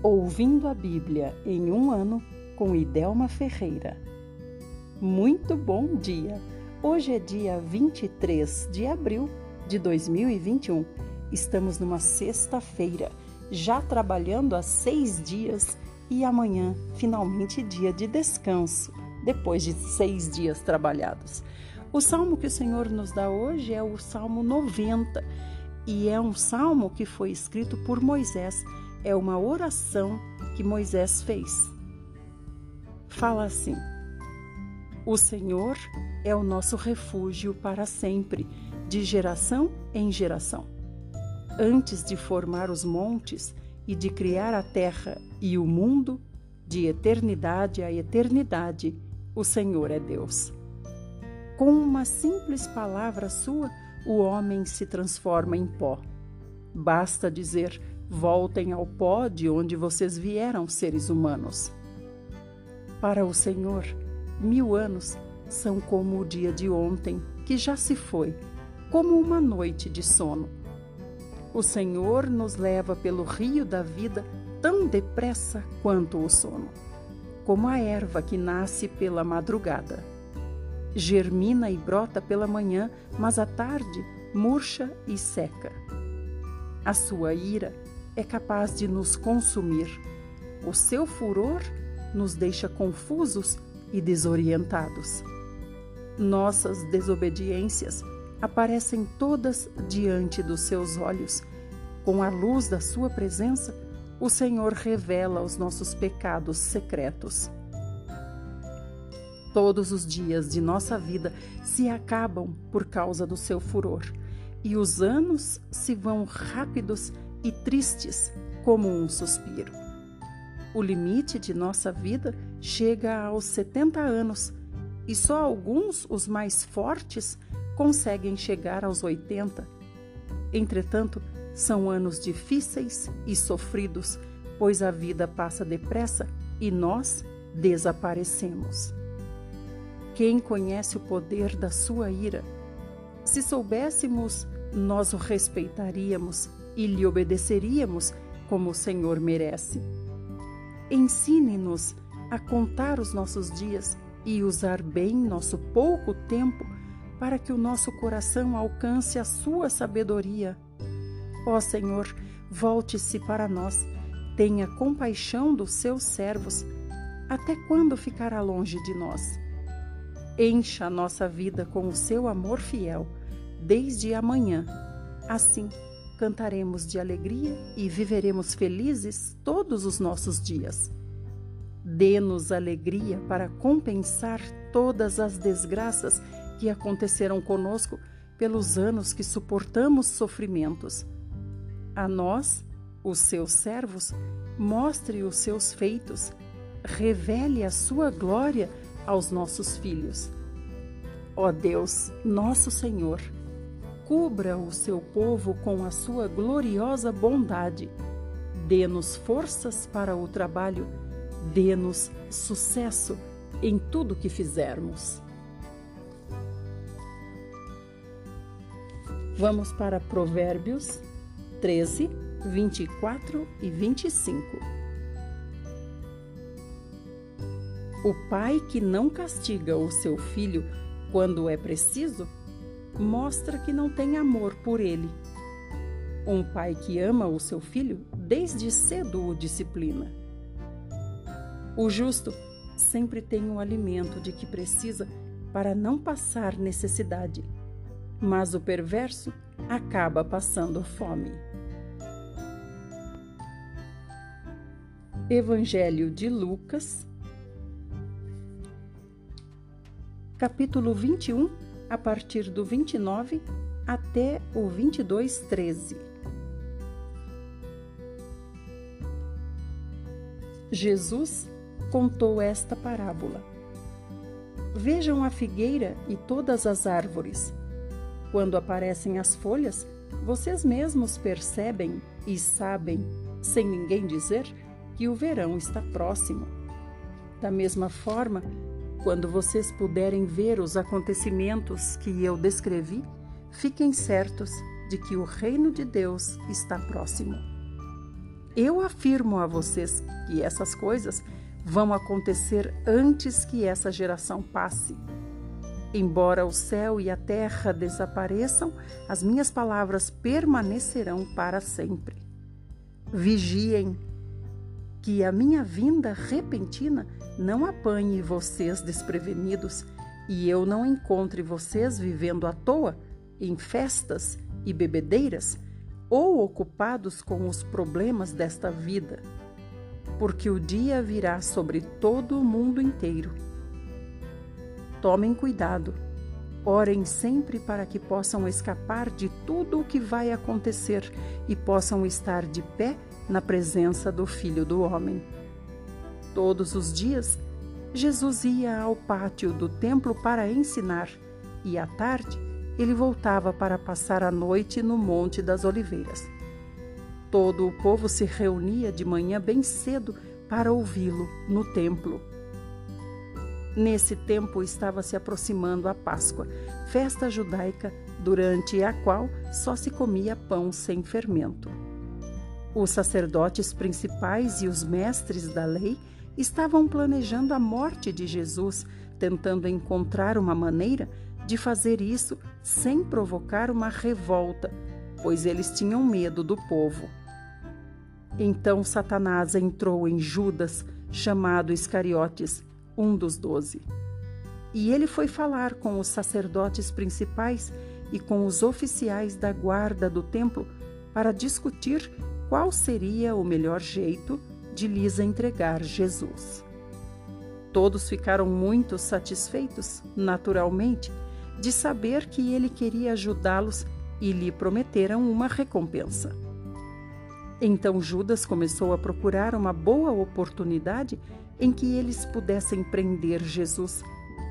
Ouvindo a Bíblia em um ano com Idelma Ferreira. Muito bom dia! Hoje é dia 23 de abril de 2021. Estamos numa sexta-feira, já trabalhando há seis dias e amanhã, finalmente, dia de descanso, depois de seis dias trabalhados. O salmo que o Senhor nos dá hoje é o Salmo 90 e é um salmo que foi escrito por Moisés é uma oração que Moisés fez. Fala assim: O Senhor é o nosso refúgio para sempre, de geração em geração. Antes de formar os montes e de criar a terra e o mundo, de eternidade a eternidade, o Senhor é Deus. Com uma simples palavra sua, o homem se transforma em pó. Basta dizer: Voltem ao pó de onde vocês vieram, seres humanos. Para o Senhor, mil anos são como o dia de ontem, que já se foi, como uma noite de sono. O Senhor nos leva pelo rio da vida tão depressa quanto o sono, como a erva que nasce pela madrugada. Germina e brota pela manhã, mas à tarde murcha e seca. A sua ira é capaz de nos consumir. O seu furor nos deixa confusos e desorientados. Nossas desobediências aparecem todas diante dos seus olhos. Com a luz da sua presença, o Senhor revela os nossos pecados secretos. Todos os dias de nossa vida se acabam por causa do seu furor, e os anos se vão rápidos e tristes como um suspiro. O limite de nossa vida chega aos 70 anos e só alguns, os mais fortes, conseguem chegar aos 80. Entretanto, são anos difíceis e sofridos, pois a vida passa depressa e nós desaparecemos. Quem conhece o poder da sua ira? Se soubéssemos, nós o respeitaríamos e lhe obedeceríamos como o Senhor merece. Ensine-nos a contar os nossos dias e usar bem nosso pouco tempo para que o nosso coração alcance a sua sabedoria. Ó Senhor, volte-se para nós, tenha compaixão dos seus servos. Até quando ficará longe de nós? Encha a nossa vida com o seu amor fiel, desde amanhã. Assim, cantaremos de alegria e viveremos felizes todos os nossos dias. Dê-nos alegria para compensar todas as desgraças que aconteceram conosco pelos anos que suportamos sofrimentos. A nós, os seus servos, mostre os seus feitos, revele a sua glória aos nossos filhos. Ó Deus, nosso Senhor, cubra o seu povo com a sua gloriosa bondade. Dê-nos forças para o trabalho, dê-nos sucesso em tudo que fizermos. Vamos para Provérbios 13, 24 e 25. O pai que não castiga o seu filho quando é preciso mostra que não tem amor por ele. Um pai que ama o seu filho desde cedo o disciplina. O justo sempre tem o alimento de que precisa para não passar necessidade, mas o perverso acaba passando fome. Evangelho de Lucas, capítulo 21 a partir do 29 até o 22, 13. Jesus contou esta parábola. Vejam a figueira e todas as árvores. Quando aparecem as folhas, vocês mesmos percebem e sabem, sem ninguém dizer, que o verão está próximo. Da mesma forma, quando vocês puderem ver os acontecimentos que eu descrevi, fiquem certos de que o reino de Deus está próximo. Eu afirmo a vocês que essas coisas vão acontecer antes que essa geração passe. Embora o céu e a terra desapareçam, as minhas palavras permanecerão para sempre. Vigiem, que a minha vinda repentina não apanhe vocês desprevenidos e eu não encontre vocês vivendo à toa em festas e bebedeiras ou ocupados com os problemas desta vida, porque o dia virá sobre todo o mundo inteiro. Tomem cuidado, orem sempre para que possam escapar de tudo o que vai acontecer e possam estar de pé na presença do Filho do Homem. Todos os dias, Jesus ia ao pátio do templo para ensinar e à tarde ele voltava para passar a noite no Monte das Oliveiras. Todo o povo se reunia de manhã bem cedo para ouvi-lo no templo. Nesse tempo estava se aproximando a Páscoa, festa judaica durante a qual só se comia pão sem fermento. Os sacerdotes principais e os mestres da lei estavam planejando a morte de Jesus, tentando encontrar uma maneira de fazer isso sem provocar uma revolta, pois eles tinham medo do povo. Então Satanás entrou em Judas, chamado Iscariotes, um dos doze. E ele foi falar com os sacerdotes principais e com os oficiais da guarda do templo para discutir qual seria o melhor jeito de lhes entregar Jesus. Todos ficaram muito satisfeitos, naturalmente, de saber que ele queria ajudá-los e lhe prometeram uma recompensa. Então Judas começou a procurar uma boa oportunidade em que eles pudessem prender Jesus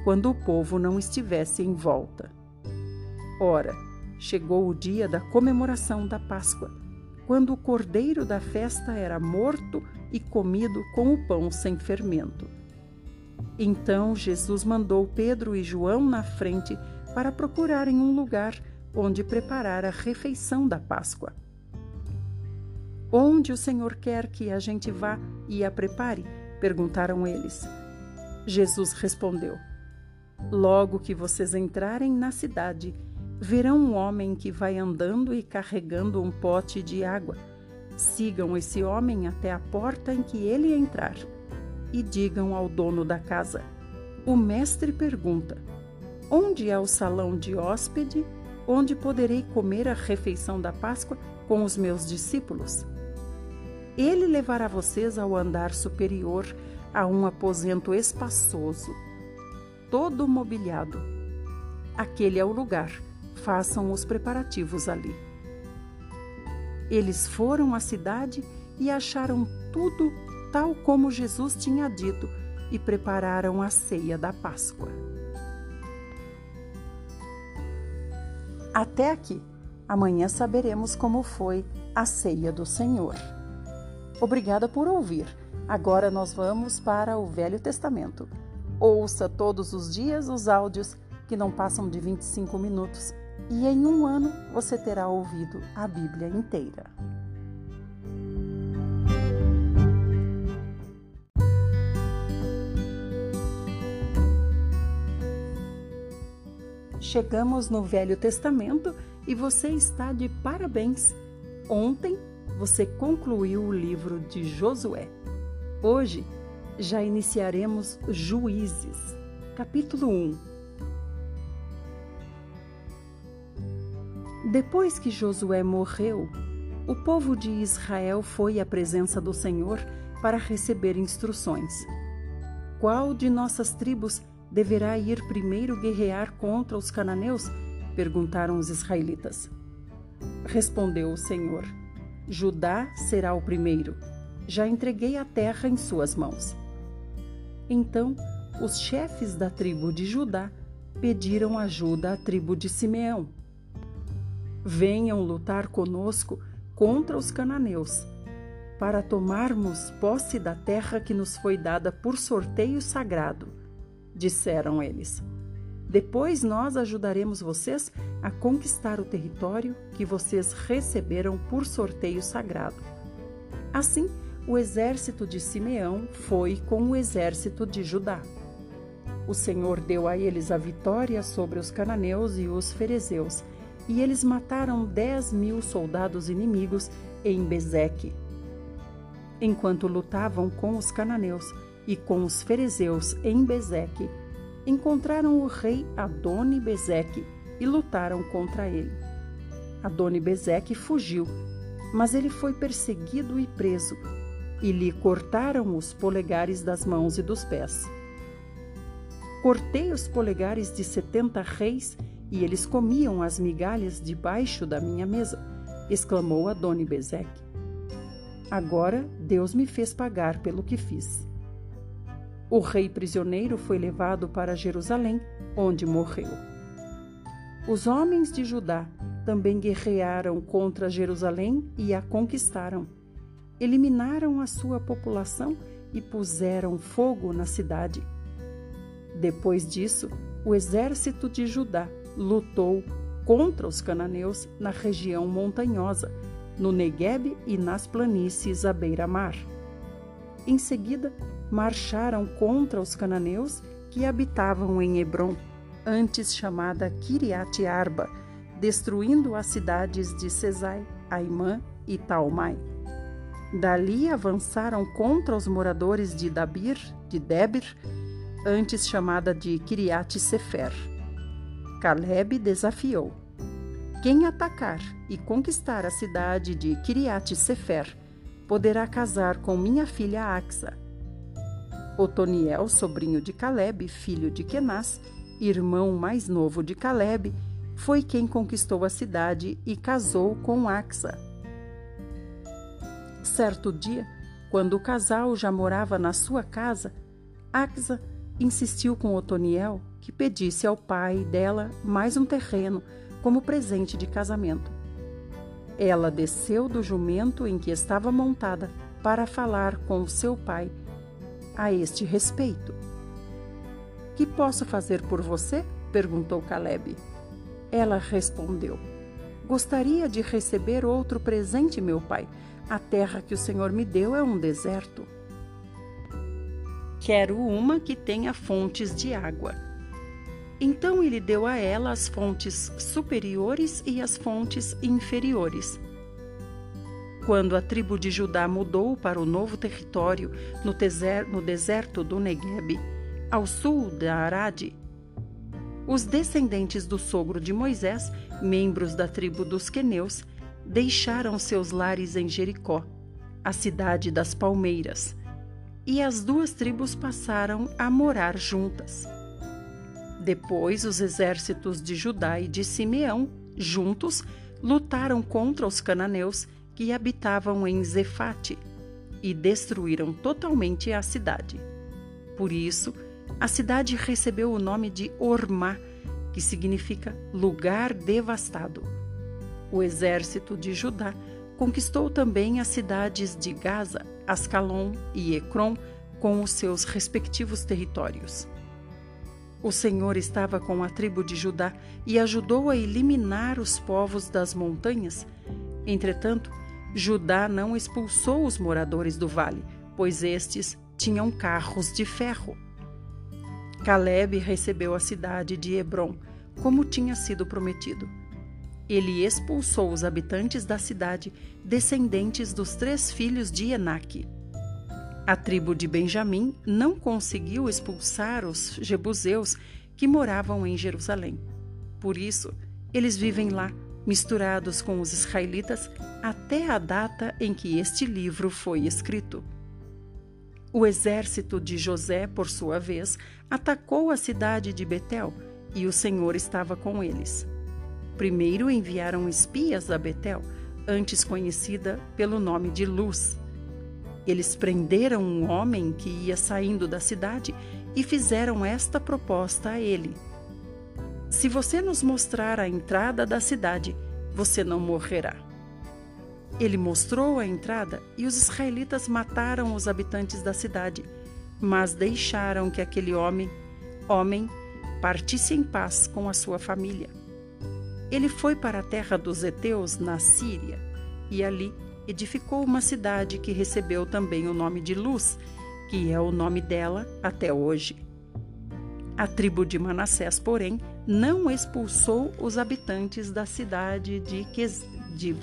quando o povo não estivesse em volta. Ora, chegou o dia da comemoração da Páscoa, quando o cordeiro da festa era morto e comido com o pão sem fermento. Então Jesus mandou Pedro e João na frente para procurarem um lugar onde preparar a refeição da Páscoa. Onde o Senhor quer que a gente vá e a prepare? perguntaram eles. Jesus respondeu: Logo que vocês entrarem na cidade, verão um homem que vai andando e carregando um pote de água. Sigam esse homem até a porta em que ele entrar e digam ao dono da casa: O mestre pergunta: Onde é o salão de hóspede, onde poderei comer a refeição da Páscoa com os meus discípulos? Ele levará vocês ao andar superior, a um aposento espaçoso, todo mobiliado. Aquele é o lugar, façam os preparativos ali. Eles foram à cidade e acharam tudo tal como Jesus tinha dito e prepararam a ceia da Páscoa. Até aqui. Amanhã saberemos como foi a ceia do Senhor. Obrigada por ouvir. Agora nós vamos para o Velho Testamento. Ouça todos os dias os áudios que não passam de 25 minutos e em um ano você terá ouvido a Bíblia inteira. Chegamos no Velho Testamento e você está de parabéns. Ontem você concluiu o livro de Josué. Hoje já iniciaremos Juízes, capítulo 1. Depois que Josué morreu, o povo de Israel foi à presença do Senhor para receber instruções. Qual de nossas tribos deverá ir primeiro guerrear contra os cananeus? perguntaram os israelitas. Respondeu o Senhor: Judá será o primeiro. Já entreguei a terra em suas mãos. Então, os chefes da tribo de Judá pediram ajuda à tribo de Simeão. Venham lutar conosco contra os cananeus, para tomarmos posse da terra que nos foi dada por sorteio sagrado disseram eles. Depois nós ajudaremos vocês a conquistar o território que vocês receberam por sorteio sagrado. Assim, o exército de Simeão foi com o exército de Judá. O Senhor deu a eles a vitória sobre os cananeus e os ferezeus, e eles mataram dez mil soldados inimigos em Bezeque. Enquanto lutavam com os cananeus e com os ferezeus em Bezeque, encontraram o rei Adoni Bezeque e lutaram contra ele. Adoni Bezeque fugiu, mas ele foi perseguido e preso, e lhe cortaram os polegares das mãos e dos pés. Cortei os polegares de setenta reis e eles comiam as migalhas debaixo da minha mesa, exclamou Adoni Bezeque. Agora Deus me fez pagar pelo que fiz. O rei prisioneiro foi levado para Jerusalém, onde morreu. Os homens de Judá também guerrearam contra Jerusalém e a conquistaram. Eliminaram a sua população e puseram fogo na cidade. Depois disso, o exército de Judá lutou contra os cananeus na região montanhosa, no Negueb e nas planícies à beira-mar. Em seguida, marcharam contra os cananeus que habitavam em Hebron antes chamada Kiriat Arba, destruindo as cidades de Cesai, Aimã e Talmai. Dali avançaram contra os moradores de Dabir, de Debir, antes chamada de Kiriat Sefer. Caleb desafiou: Quem atacar e conquistar a cidade de Kiriat Sefer poderá casar com minha filha Axa. Otoniel, sobrinho de Caleb, filho de Kenaz, irmão mais novo de Caleb, foi quem conquistou a cidade e casou com Axa. Certo dia, quando o casal já morava na sua casa, Axa insistiu com Otoniel que pedisse ao pai dela mais um terreno como presente de casamento. Ela desceu do jumento em que estava montada para falar com seu pai a este respeito. Que posso fazer por você? perguntou Caleb. Ela respondeu: Gostaria de receber outro presente, meu pai. A terra que o Senhor me deu é um deserto. Quero uma que tenha fontes de água. Então ele deu a ela as fontes superiores e as fontes inferiores. Quando a tribo de Judá mudou para o novo território no, deserto do Negueb, ao sul da Arade. Os descendentes do sogro de Moisés, membros da tribo dos queneus, deixaram seus lares em Jericó, a cidade das palmeiras, e as duas tribos passaram a morar juntas. Depois, os exércitos de Judá e de Simeão, juntos, lutaram contra os cananeus que habitavam em Zefate e destruíram totalmente a cidade. Por isso, a cidade recebeu o nome de Ormá, que significa lugar devastado. O exército de Judá conquistou também as cidades de Gaza, Ascalon e Ecrom com os seus respectivos territórios. O Senhor estava com a tribo de Judá e ajudou a eliminar os povos das montanhas. Entretanto, Judá não expulsou os moradores do vale, pois estes tinham carros de ferro. Caleb recebeu a cidade de Hebron, como tinha sido prometido. Ele expulsou os habitantes da cidade, descendentes dos três filhos de Enaque. A tribo de Benjamim não conseguiu expulsar os jebuseus que moravam em Jerusalém. Por isso, eles vivem lá, misturados com os israelitas, até a data em que este livro foi escrito. O exército de José, por sua vez, atacou a cidade de Betel e o Senhor estava com eles. Primeiro enviaram espias a Betel, antes conhecida pelo nome de Luz. Eles prenderam um homem que ia saindo da cidade e fizeram esta proposta a ele: Se você nos mostrar a entrada da cidade, você não morrerá. Ele mostrou a entrada e os israelitas mataram os habitantes da cidade, mas deixaram que aquele homem, homem, partisse em paz com a sua família. Ele foi para a terra dos heteus na Síria e ali edificou uma cidade que recebeu também o nome de Luz, que é o nome dela até hoje. A tribo de Manassés, porém, não expulsou os habitantes da cidade de, de,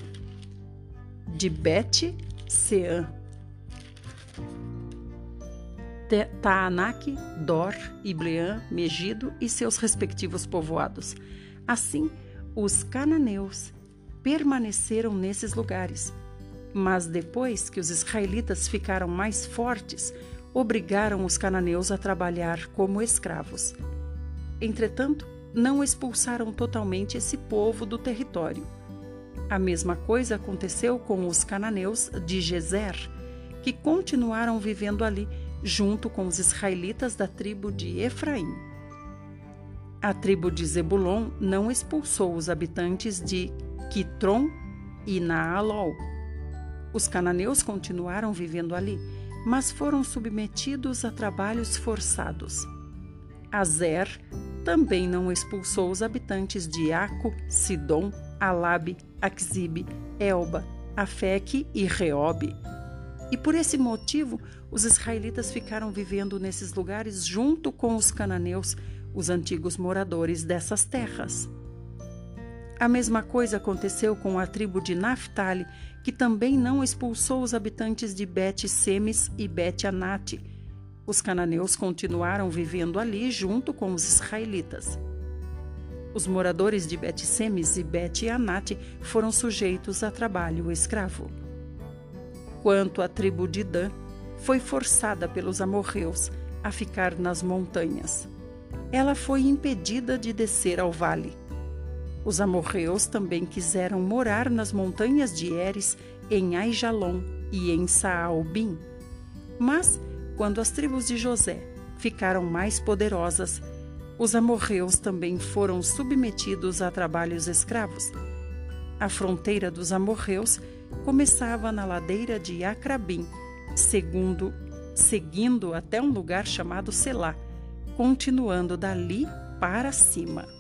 de Bet-Sean. Taanak, Dor, Ibleã, Megido e seus respectivos povoados. Assim, os cananeus permaneceram nesses lugares. Mas depois que os israelitas ficaram mais fortes, obrigaram os cananeus a trabalhar como escravos. Entretanto, não expulsaram totalmente esse povo do território. A mesma coisa aconteceu com os cananeus de Gezer, que continuaram vivendo ali junto com os israelitas da tribo de Efraim. A tribo de Zebulon não expulsou os habitantes de Quitron e Naalol. Os cananeus continuaram vivendo ali, mas foram submetidos a trabalhos forçados. Azer também não expulsou os habitantes de Aco, Sidom, Alabe, Axibe, Elba, Afeque e Reobe. E por esse motivo, os israelitas ficaram vivendo nesses lugares junto com os cananeus, os antigos moradores dessas terras. A mesma coisa aconteceu com a tribo de Naphtali, que também não expulsou os habitantes de Bet-Semes e Bet-Anate. Os cananeus continuaram vivendo ali junto com os israelitas. Os moradores de Bet-Semes e Bet-Anate foram sujeitos a trabalho escravo. Quanto à tribo de Dan, foi forçada pelos amorreus a ficar nas montanhas. Ela foi impedida de descer ao vale. Os amorreus também quiseram morar nas montanhas de Eres, em Aijalon e em Saalbim. Mas, quando as tribos de José ficaram mais poderosas, os amorreus também foram submetidos a trabalhos escravos. A fronteira dos amorreus começava na ladeira de Acrabim, segundo, seguindo até um lugar chamado Selá, continuando dali para cima.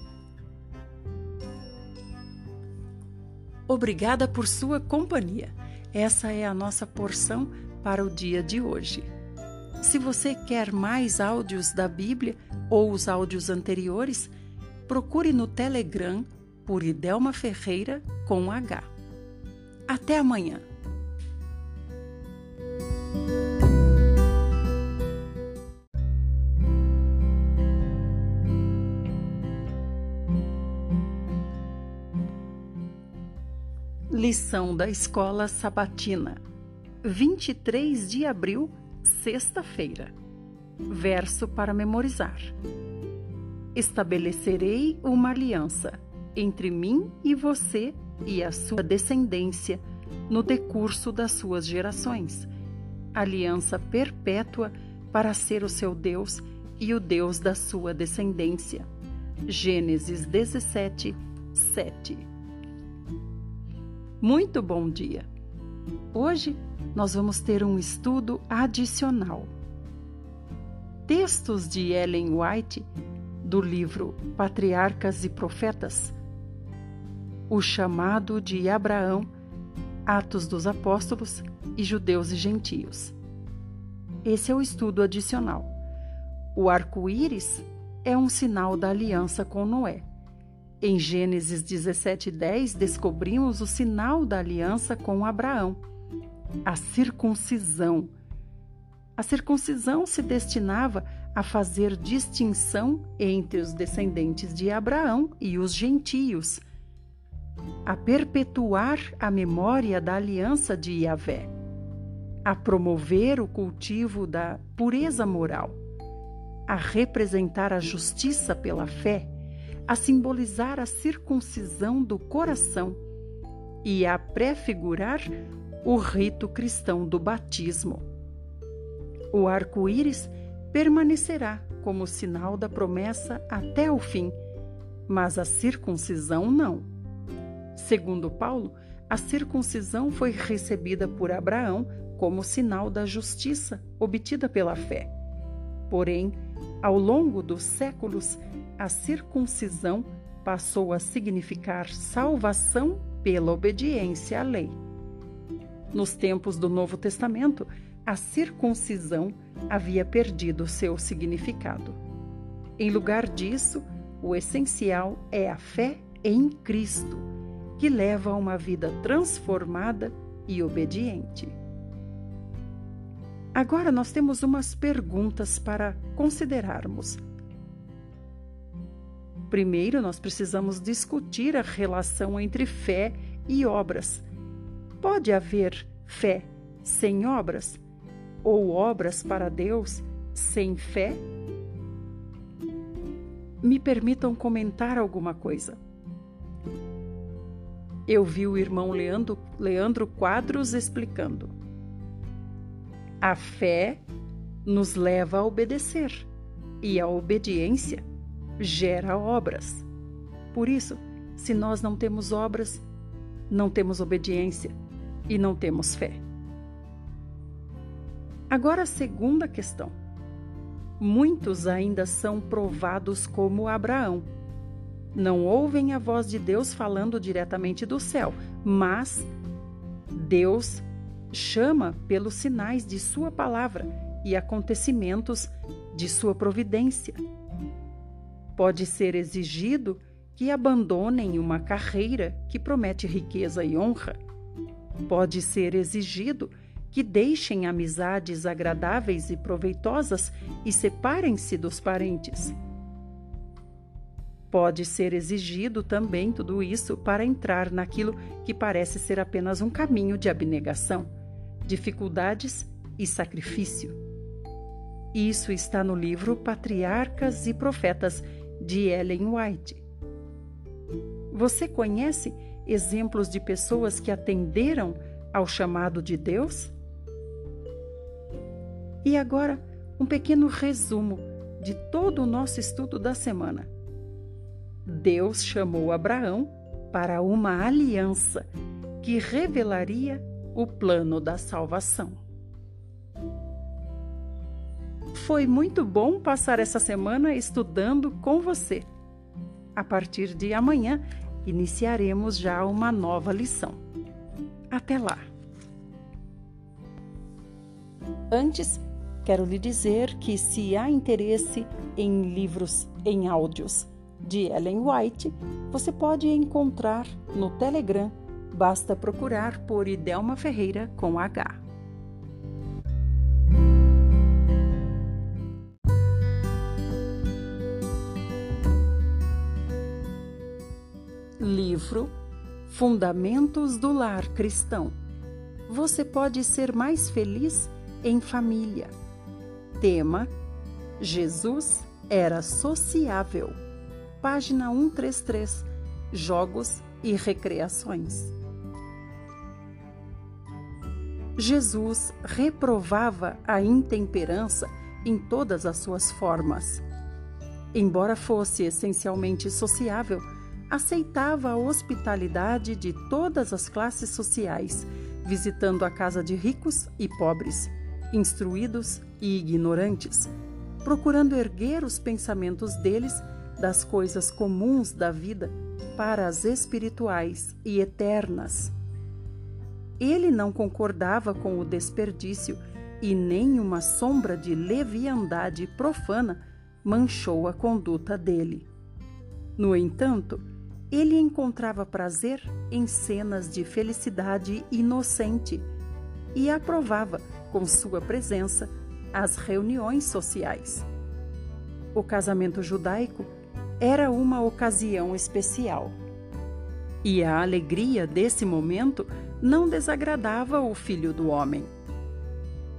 Obrigada por sua companhia. Essa é a nossa porção para o dia de hoje. Se você quer mais áudios da Bíblia ou os áudios anteriores, procure no Telegram por Idelma Ferreira com H. Até amanhã! Lição da Escola Sabatina, 23 de abril, sexta-feira. Verso para memorizar: Estabelecerei uma aliança entre mim e você e a sua descendência no decurso das suas gerações. Aliança perpétua para ser o seu Deus e o Deus da sua descendência. Gênesis 17, 7 muito bom dia! Hoje nós vamos ter um estudo adicional. Textos de Ellen White, do livro Patriarcas e Profetas, O Chamado de Abraão, Atos dos Apóstolos e Judeus e Gentios. Esse é o estudo adicional. O arco-íris é um sinal da aliança com Noé. Em Gênesis 17:10 descobrimos o sinal da aliança com Abraão, a circuncisão. A circuncisão se destinava a fazer distinção entre os descendentes de Abraão e os gentios, a perpetuar a memória da aliança de Yahvé, a promover o cultivo da pureza moral, a representar a justiça pela fé a simbolizar a circuncisão do coração e a prefigurar o rito cristão do batismo. O arco-íris permanecerá como sinal da promessa até o fim, mas a circuncisão não. Segundo Paulo, a circuncisão foi recebida por Abraão como sinal da justiça obtida pela fé. Porém, ao longo dos séculos, a circuncisão passou a significar salvação pela obediência à lei. Nos tempos do Novo Testamento, a circuncisão havia perdido seu significado. Em lugar disso, o essencial é a fé em Cristo, que leva a uma vida transformada e obediente. Agora nós temos umas perguntas para considerarmos. Primeiro, nós precisamos discutir a relação entre fé e obras. Pode haver fé sem obras? Ou obras para Deus sem fé? Me permitam comentar alguma coisa. Eu vi o irmão Leandro, Leandro Quadros explicando. A fé nos leva a obedecer e a obediência gera obras. Por isso, se nós não temos obras, não temos obediência e não temos fé. Agora, a segunda questão. Muitos ainda são provados como Abraão. Não ouvem a voz de Deus falando diretamente do céu, mas Deus chama pelos sinais de Sua palavra e acontecimentos de Sua providência. Pode ser exigido que abandonem uma carreira que promete riqueza e honra. Pode ser exigido que deixem amizades agradáveis e proveitosas e separem-se dos parentes. Pode ser exigido também tudo isso para entrar naquilo que parece ser apenas um caminho de abnegação, dificuldades e sacrifício. Isso está no livro Patriarcas e Profetas de Ellen White. Você conhece exemplos de pessoas que atenderam ao chamado de Deus? E agora, um pequeno resumo de todo o nosso estudo da semana. Deus chamou Abraão para uma aliança que revelaria o plano da salvação. Foi muito bom passar essa semana estudando com você. A partir de amanhã, iniciaremos já uma nova lição. Até lá! Antes, quero lhe dizer que, se há interesse em livros em áudios de Ellen White, você pode encontrar no Telegram. Basta procurar por Idelma Ferreira com H. Livro Fundamentos do Lar Cristão. Você pode ser mais feliz em família. Tema: Jesus era sociável. Página 133. Jogos e recreações. Jesus reprovava a intemperança em todas as suas formas. Embora fosse essencialmente sociável, aceitava a hospitalidade de todas as classes sociais, visitando a casa de ricos e pobres, instruídos e ignorantes, procurando erguer os pensamentos deles das coisas comuns da vida para as espirituais e eternas. Ele não concordava com o desperdício e nem uma sombra de leviandade profana manchou a conduta dele. No entanto, ele encontrava prazer em cenas de felicidade inocente e aprovava, com sua presença, as reuniões sociais. O casamento judaico era uma ocasião especial. E a alegria desse momento não desagradava o filho do homem.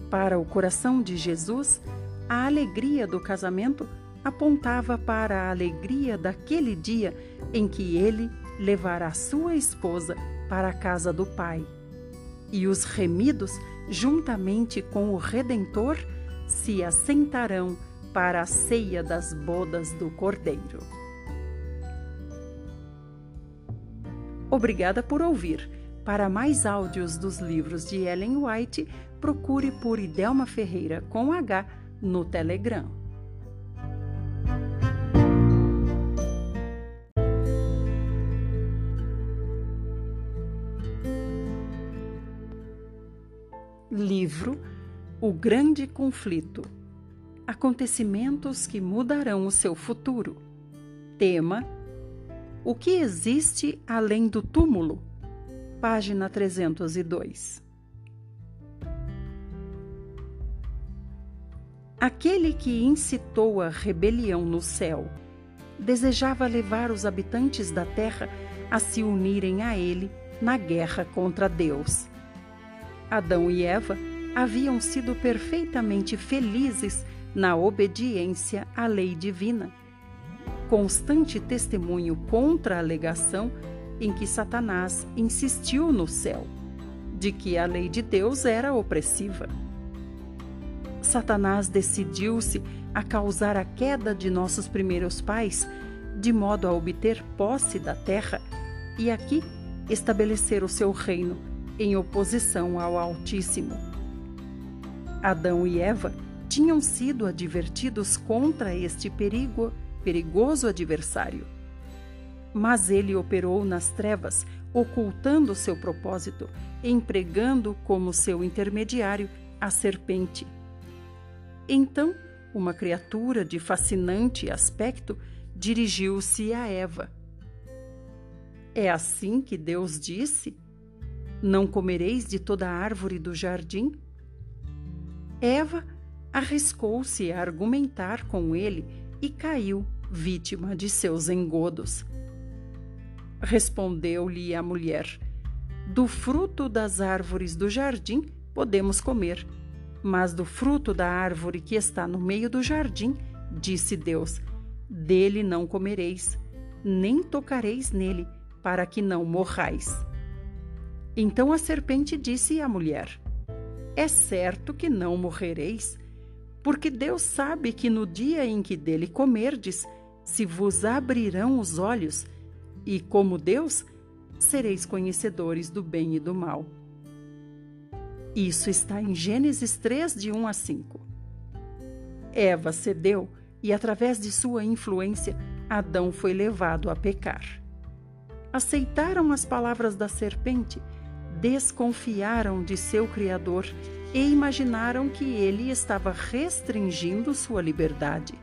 Para o coração de Jesus, a alegria do casamento apontava para a alegria daquele dia em que ele levará sua esposa para a casa do Pai. E os remidos, juntamente com o Redentor, se assentarão para a ceia das bodas do Cordeiro. Obrigada por ouvir. Para mais áudios dos livros de Ellen White, procure por Idelma Ferreira com H no Telegram. Livro O Grande Conflito Acontecimentos que mudarão o seu futuro. Tema: O que existe além do túmulo? Página 302. Aquele que incitou a rebelião no céu desejava levar os habitantes da terra a se unirem a ele na guerra contra Deus. Adão e Eva haviam sido perfeitamente felizes na obediência à lei divina. Constante testemunho contra a alegação em que Satanás insistiu no céu, de que a lei de Deus era opressiva. Satanás decidiu-se a causar a queda de nossos primeiros pais, de modo a obter posse da terra e aqui estabelecer o seu reino em oposição ao Altíssimo. Adão e Eva tinham sido advertidos contra este perigo, perigoso adversário. Mas ele operou nas trevas, ocultando seu propósito, empregando como seu intermediário a serpente. Então, uma criatura de fascinante aspecto dirigiu-se a Eva. É assim que Deus disse: Não comereis de toda árvore do jardim? Eva arriscou-se a argumentar com ele e caiu vítima de seus engodos. Respondeu-lhe a mulher: Do fruto das árvores do jardim podemos comer mas do fruto da árvore que está no meio do jardim, disse Deus: dele não comereis, nem tocareis nele, para que não morrais. Então a serpente disse à mulher: É certo que não morrereis, porque Deus sabe que no dia em que dele comerdes, se vos abrirão os olhos, e como Deus, sereis conhecedores do bem e do mal. Isso está em Gênesis 3, de 1 a 5. Eva cedeu e, através de sua influência, Adão foi levado a pecar. Aceitaram as palavras da serpente, desconfiaram de seu Criador e imaginaram que ele estava restringindo sua liberdade.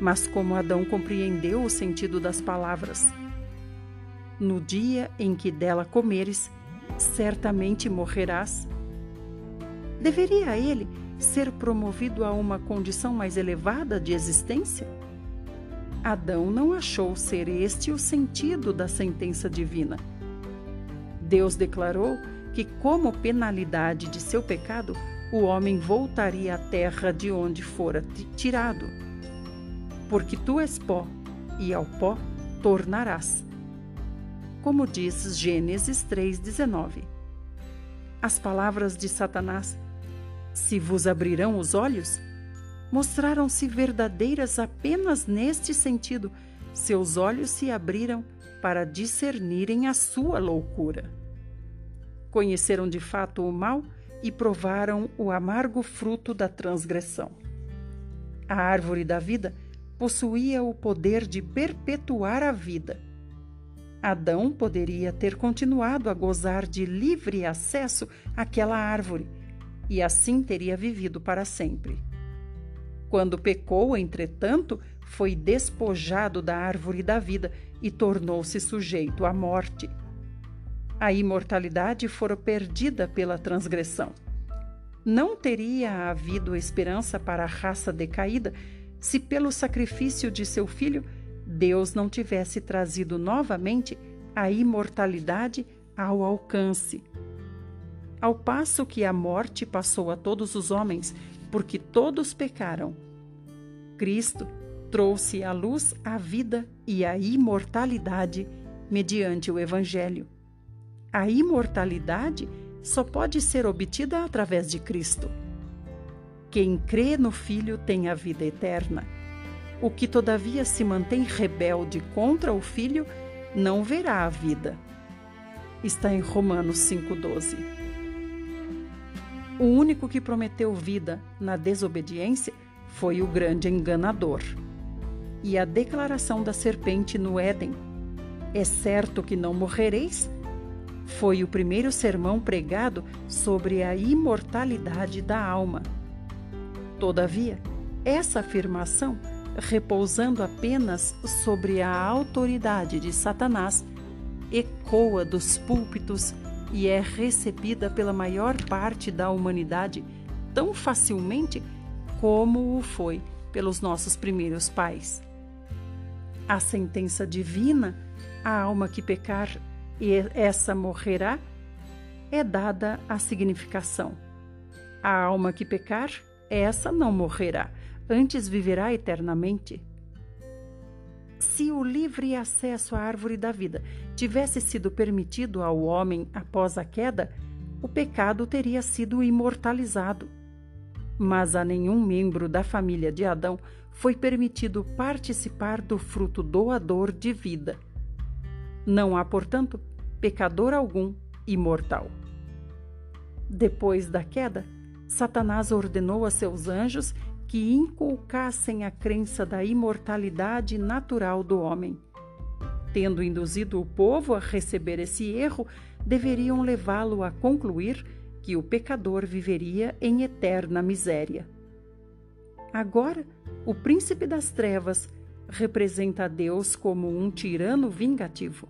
Mas como Adão compreendeu o sentido das palavras, no dia em que dela comeres, certamente morrerás. Deveria ele ser promovido a uma condição mais elevada de existência? Adão não achou ser este o sentido da sentença divina. Deus declarou que, como penalidade de seu pecado, o homem voltaria à terra de onde fora tirado. Porque tu és pó, e ao pó tornarás como diz Gênesis 3,19. As palavras de Satanás, se vos abrirão os olhos, mostraram-se verdadeiras apenas neste sentido. Seus olhos se abriram para discernirem a sua loucura. Conheceram de fato o mal e provaram o amargo fruto da transgressão. A árvore da vida possuía o poder de perpetuar a vida Adão poderia ter continuado a gozar de livre acesso àquela árvore e assim teria vivido para sempre. Quando pecou, entretanto, foi despojado da árvore da vida e tornou-se sujeito à morte. A imortalidade fora perdida pela transgressão. Não teria havido esperança para a raça decaída se, pelo sacrifício de seu filho, Deus não tivesse trazido novamente a imortalidade ao alcance. Ao passo que a morte passou a todos os homens, porque todos pecaram, Cristo trouxe à luz a vida e a imortalidade mediante o Evangelho. A imortalidade só pode ser obtida através de Cristo. Quem crê no Filho tem a vida eterna. O que todavia se mantém rebelde contra o Filho não verá a vida. Está em Romanos 5,12. O único que prometeu vida na desobediência foi o grande enganador. E a declaração da serpente no Éden: É certo que não morrereis? Foi o primeiro sermão pregado sobre a imortalidade da alma. Todavia, essa afirmação, repousando apenas sobre a autoridade de Satanás, ecoa dos púlpitos e é recebida pela maior parte da humanidade tão facilmente como o foi pelos nossos primeiros pais. A sentença divina, a alma que pecar e essa morrerá, é dada a significação. A alma que pecar, essa não morrerá, antes viverá eternamente. Se o livre acesso à árvore da vida tivesse sido permitido ao homem após a queda, o pecado teria sido imortalizado. Mas a nenhum membro da família de Adão foi permitido participar do fruto doador de vida. Não há, portanto, pecador algum imortal. Depois da queda, Satanás ordenou a seus anjos que inculcassem a crença da imortalidade natural do homem. Tendo induzido o povo a receber esse erro, deveriam levá-lo a concluir que o pecador viveria em eterna miséria. Agora, o príncipe das trevas representa Deus como um tirano vingativo,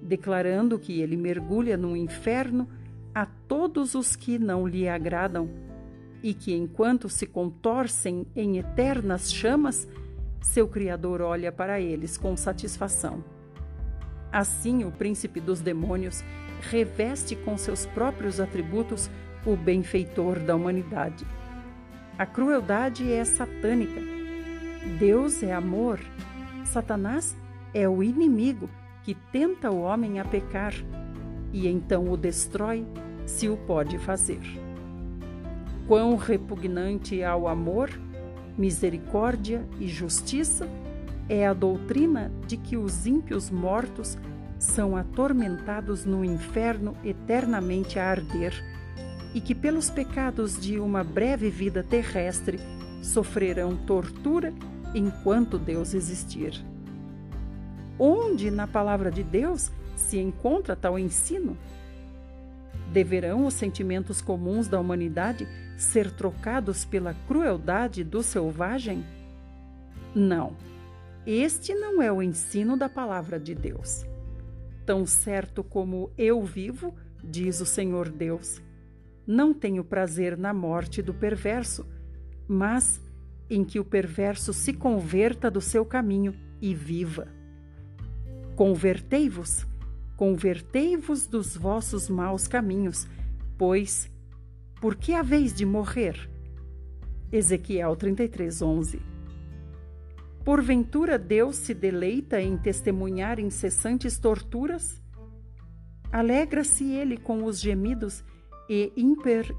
declarando que ele mergulha no inferno a todos os que não lhe agradam e que, enquanto se contorcem em eternas chamas, seu Criador olha para eles com satisfação. Assim, o príncipe dos demônios reveste com seus próprios atributos o benfeitor da humanidade. A crueldade é satânica. Deus é amor. Satanás é o inimigo que tenta o homem a pecar e então o destrói se o pode fazer quão repugnante ao amor, misericórdia e justiça é a doutrina de que os ímpios mortos são atormentados no inferno eternamente a arder e que, pelos pecados de uma breve vida terrestre, sofrerão tortura enquanto Deus existir. Onde na palavra de Deus se encontra tal ensino? Deverão os sentimentos comuns da humanidade ser trocados pela crueldade do selvagem? Não, este não é o ensino da palavra de Deus. Tão certo como eu vivo, diz o Senhor Deus, não tenho prazer na morte do perverso, mas em que o perverso se converta do seu caminho e viva. Convertei-vos, convertei-vos dos vossos maus caminhos, pois por que a vez de morrer? Ezequiel 33, 11. Porventura Deus se deleita em testemunhar incessantes torturas? Alegra-se ele com os gemidos e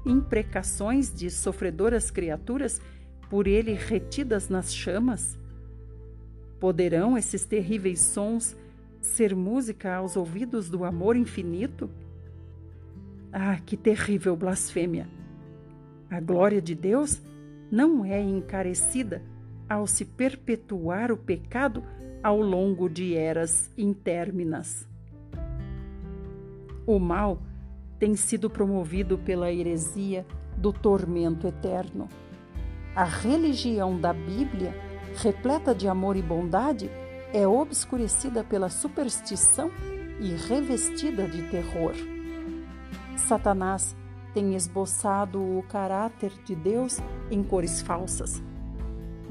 imprecações de sofredoras criaturas por ele retidas nas chamas? Poderão esses terríveis sons ser música aos ouvidos do amor infinito? Ah, que terrível blasfêmia! A glória de Deus não é encarecida ao se perpetuar o pecado ao longo de eras interminas. O mal tem sido promovido pela heresia do tormento eterno. A religião da Bíblia, repleta de amor e bondade, é obscurecida pela superstição e revestida de terror. Satanás tem esboçado o caráter de Deus em cores falsas.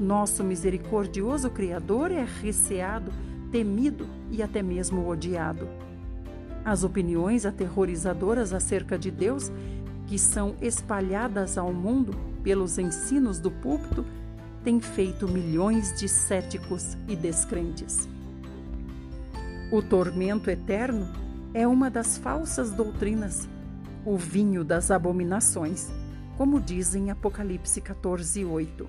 Nosso misericordioso Criador é receado, temido e até mesmo odiado. As opiniões aterrorizadoras acerca de Deus, que são espalhadas ao mundo pelos ensinos do púlpito, têm feito milhões de céticos e descrentes. O tormento eterno é uma das falsas doutrinas o vinho das abominações, como diz em Apocalipse 14, 8.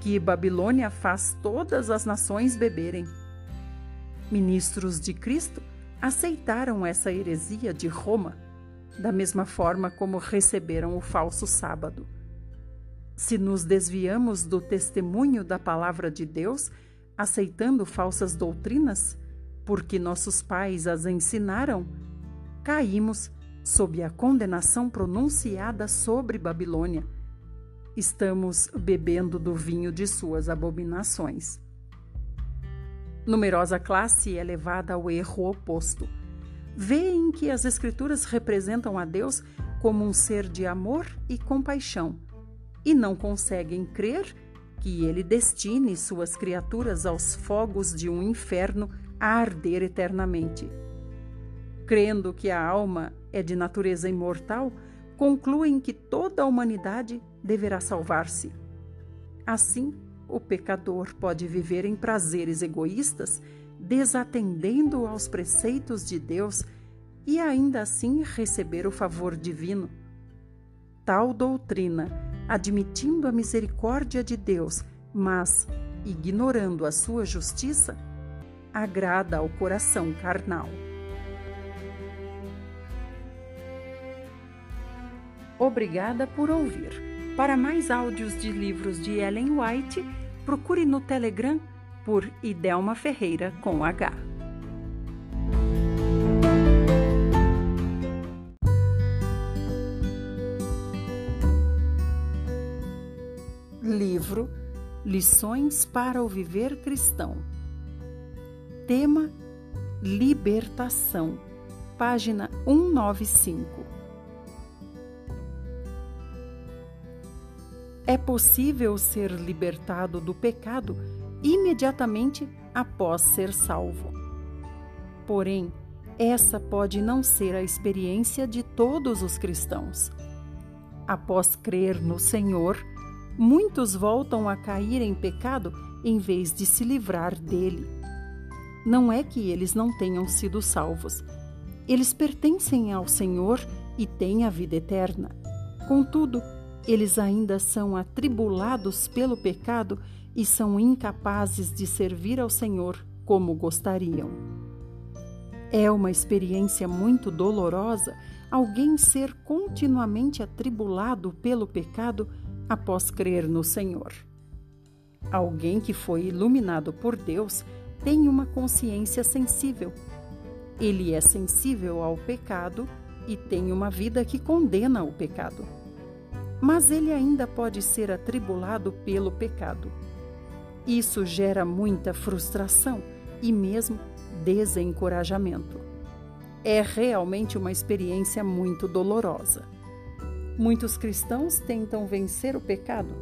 Que Babilônia faz todas as nações beberem. Ministros de Cristo aceitaram essa heresia de Roma, da mesma forma como receberam o falso sábado. Se nos desviamos do testemunho da palavra de Deus, aceitando falsas doutrinas, porque nossos pais as ensinaram, caímos sob a condenação pronunciada sobre Babilônia. Estamos bebendo do vinho de suas abominações. Numerosa classe é levada ao erro oposto. Vêem que as Escrituras representam a Deus como um ser de amor e compaixão e não conseguem crer que ele destine suas criaturas aos fogos de um inferno a arder eternamente. Crendo que a alma é de natureza imortal, concluem que toda a humanidade deverá salvar-se. Assim, o pecador pode viver em prazeres egoístas, desatendendo aos preceitos de Deus e ainda assim receber o favor divino. Tal doutrina admitindo a misericórdia de Deus, mas ignorando a sua justiça, agrada ao coração carnal. Obrigada por ouvir. Para mais áudios de livros de Ellen White, procure no Telegram por Idelma Ferreira com H. Livro Lições para o Viver Cristão. Tema Libertação, página 195. É possível ser libertado do pecado imediatamente após ser salvo. Porém, essa pode não ser a experiência de todos os cristãos. Após crer no Senhor, muitos voltam a cair em pecado em vez de se livrar dele. Não é que eles não tenham sido salvos. Eles pertencem ao Senhor e têm a vida eterna. Contudo, eles ainda são atribulados pelo pecado e são incapazes de servir ao Senhor como gostariam. É uma experiência muito dolorosa alguém ser continuamente atribulado pelo pecado após crer no Senhor. Alguém que foi iluminado por Deus tem uma consciência sensível. Ele é sensível ao pecado e tem uma vida que condena o pecado. Mas ele ainda pode ser atribulado pelo pecado. Isso gera muita frustração e mesmo desencorajamento. É realmente uma experiência muito dolorosa. Muitos cristãos tentam vencer o pecado.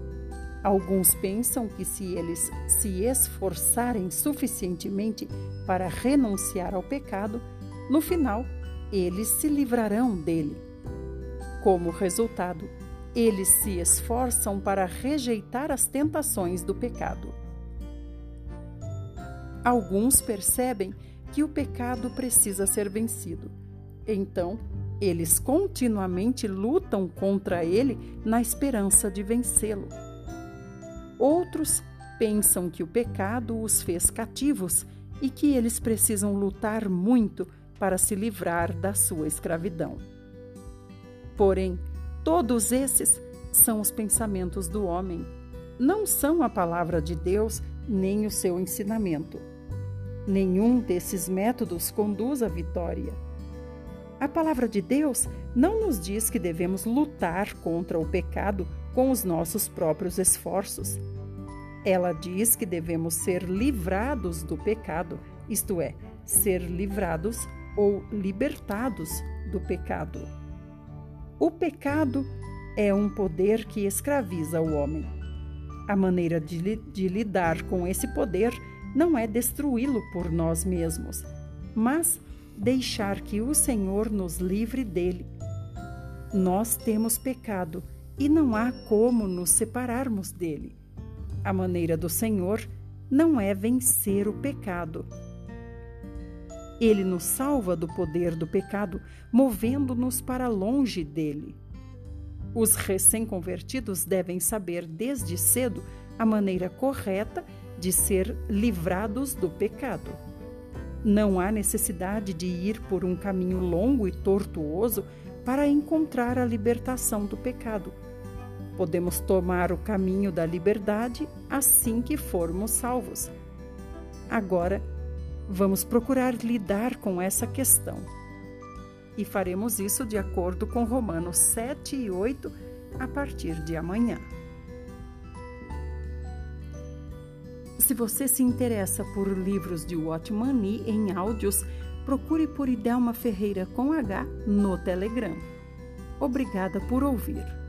Alguns pensam que se eles se esforçarem suficientemente para renunciar ao pecado, no final eles se livrarão dele. Como resultado, eles se esforçam para rejeitar as tentações do pecado. Alguns percebem que o pecado precisa ser vencido. Então, eles continuamente lutam contra ele na esperança de vencê-lo. Outros pensam que o pecado os fez cativos e que eles precisam lutar muito para se livrar da sua escravidão. Porém, todos esses são os pensamentos do homem, não são a palavra de Deus nem o seu ensinamento. Nenhum desses métodos conduz à vitória. A palavra de Deus não nos diz que devemos lutar contra o pecado com os nossos próprios esforços. Ela diz que devemos ser livrados do pecado, isto é, ser livrados ou libertados do pecado. O pecado é um poder que escraviza o homem. A maneira de, de lidar com esse poder não é destruí-lo por nós mesmos, mas deixar que o Senhor nos livre dele. Nós temos pecado e não há como nos separarmos dele. A maneira do Senhor não é vencer o pecado. Ele nos salva do poder do pecado, movendo-nos para longe dele. Os recém-convertidos devem saber desde cedo a maneira correta de ser livrados do pecado. Não há necessidade de ir por um caminho longo e tortuoso para encontrar a libertação do pecado. Podemos tomar o caminho da liberdade assim que formos salvos. Agora, vamos procurar lidar com essa questão. E faremos isso de acordo com Romanos 7 e 8 a partir de amanhã. Se você se interessa por livros de Watmani em áudios, procure por Idelma Ferreira com H no Telegram. Obrigada por ouvir.